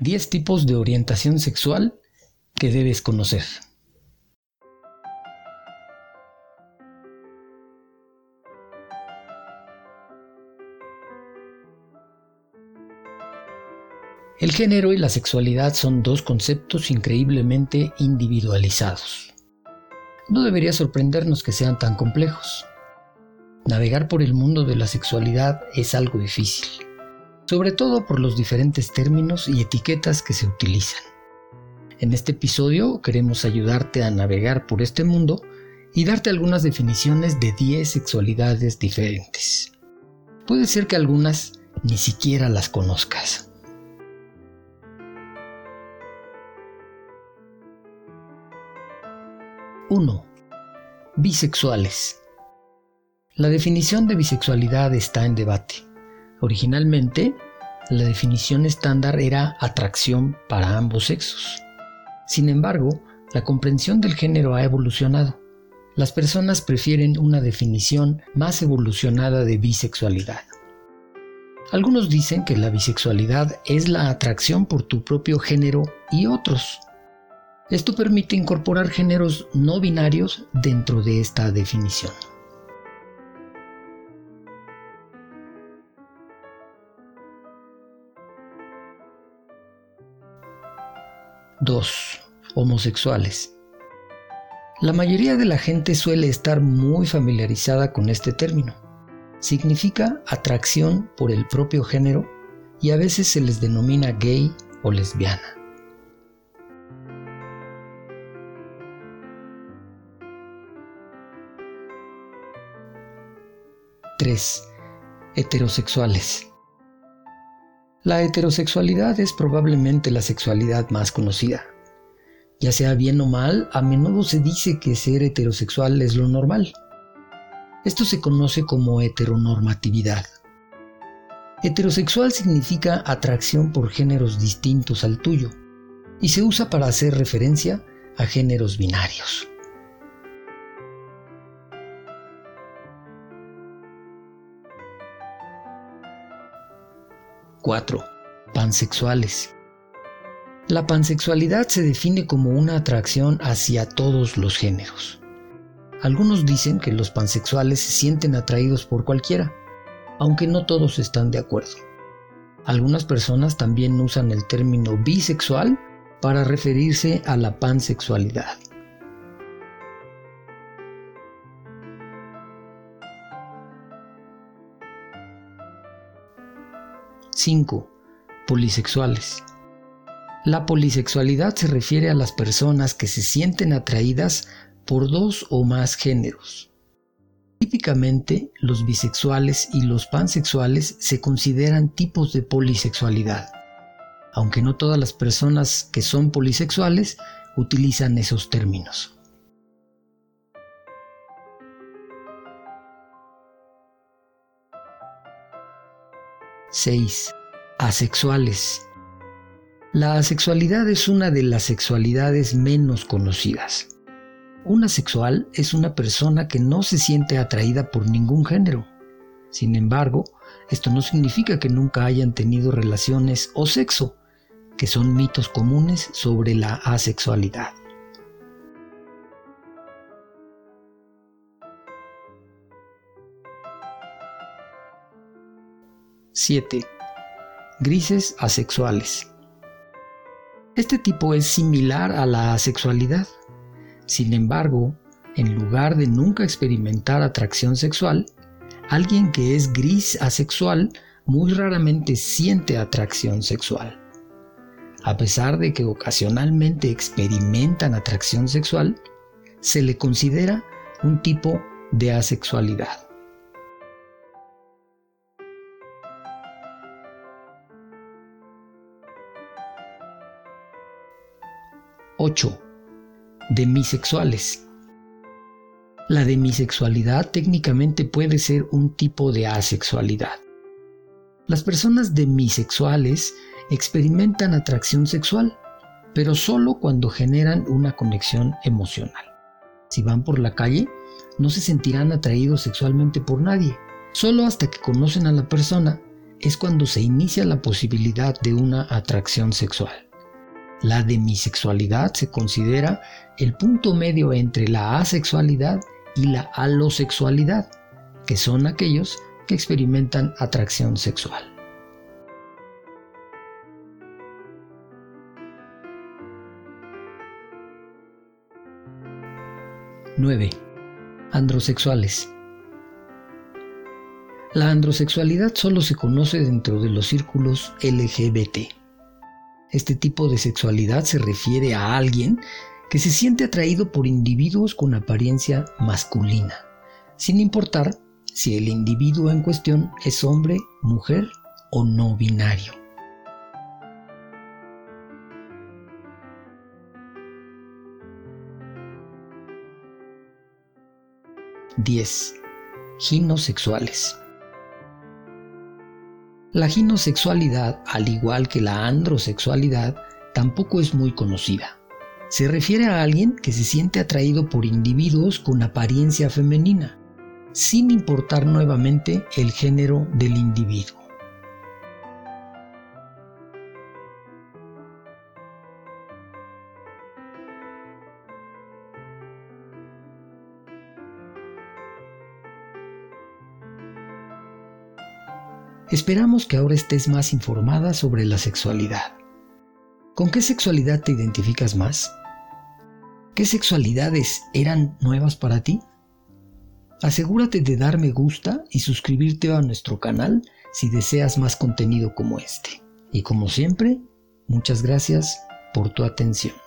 10 tipos de orientación sexual que debes conocer. El género y la sexualidad son dos conceptos increíblemente individualizados. No debería sorprendernos que sean tan complejos. Navegar por el mundo de la sexualidad es algo difícil sobre todo por los diferentes términos y etiquetas que se utilizan. En este episodio queremos ayudarte a navegar por este mundo y darte algunas definiciones de 10 sexualidades diferentes. Puede ser que algunas ni siquiera las conozcas. ¡1! Bisexuales. La definición de bisexualidad está en debate. Originalmente, la definición estándar era atracción para ambos sexos. Sin embargo, la comprensión del género ha evolucionado. Las personas prefieren una definición más evolucionada de bisexualidad. Algunos dicen que la bisexualidad es la atracción por tu propio género y otros. Esto permite incorporar géneros no binarios dentro de esta definición. 2. Homosexuales. La mayoría de la gente suele estar muy familiarizada con este término. Significa atracción por el propio género y a veces se les denomina gay o lesbiana. ¡3. Heterosexuales. La heterosexualidad es probablemente la sexualidad más conocida. Ya sea bien o mal, a menudo se dice que ser heterosexual es lo normal. Esto se conoce como heteronormatividad. Heterosexual significa atracción por géneros distintos al tuyo y se usa para hacer referencia a géneros binarios. 4. Pansexuales. La pansexualidad se define como una atracción hacia todos los géneros. Algunos dicen que los pansexuales se sienten atraídos por cualquiera, aunque no todos están de acuerdo. Algunas personas también usan el término bisexual para referirse a la pansexualidad. 5. Polisexuales. La polisexualidad se refiere a las personas que se sienten atraídas por dos o más géneros. Típicamente, los bisexuales y los pansexuales se consideran tipos de polisexualidad, aunque no todas las personas que son polisexuales utilizan esos términos. 6. Asexuales. La asexualidad es una de las sexualidades menos conocidas. Un asexual es una persona que no se siente atraída por ningún género. Sin embargo, esto no significa que nunca hayan tenido relaciones o sexo, que son mitos comunes sobre la asexualidad. 7. Grises asexuales. Este tipo es similar a la asexualidad. Sin embargo, en lugar de nunca experimentar atracción sexual, alguien que es gris asexual muy raramente siente atracción sexual. A pesar de que ocasionalmente experimentan atracción sexual, se le considera un tipo de asexualidad. 8. Demisexuales. La demisexualidad técnicamente puede ser un tipo de asexualidad. Las personas demisexuales experimentan atracción sexual, pero solo cuando generan una conexión emocional. Si van por la calle, no se sentirán atraídos sexualmente por nadie, solo hasta que conocen a la persona es cuando se inicia la posibilidad de una atracción sexual. La demisexualidad se considera el punto medio entre la asexualidad y la alosexualidad, que son aquellos que experimentan atracción sexual. 9. Androsexuales. La androsexualidad solo se conoce dentro de los círculos LGBT. Este tipo de sexualidad se refiere a alguien que se siente atraído por individuos con apariencia masculina, sin importar si el individuo en cuestión es hombre, mujer o no binario. 10. Ginosexuales. La ginosexualidad, al igual que la androsexualidad, tampoco es muy conocida. Se refiere a alguien que se siente atraído por individuos con apariencia femenina, sin importar nuevamente el género del individuo. 'Esperamos que ahora estés más informada sobre la sexualidad. ¿Con qué sexualidad te identificas más? ¿Qué sexualidades eran nuevas para ti? Asegúrate de dar me gusta y suscribirte a nuestro canal si deseas más contenido como este. Y como siempre, muchas gracias por tu atención.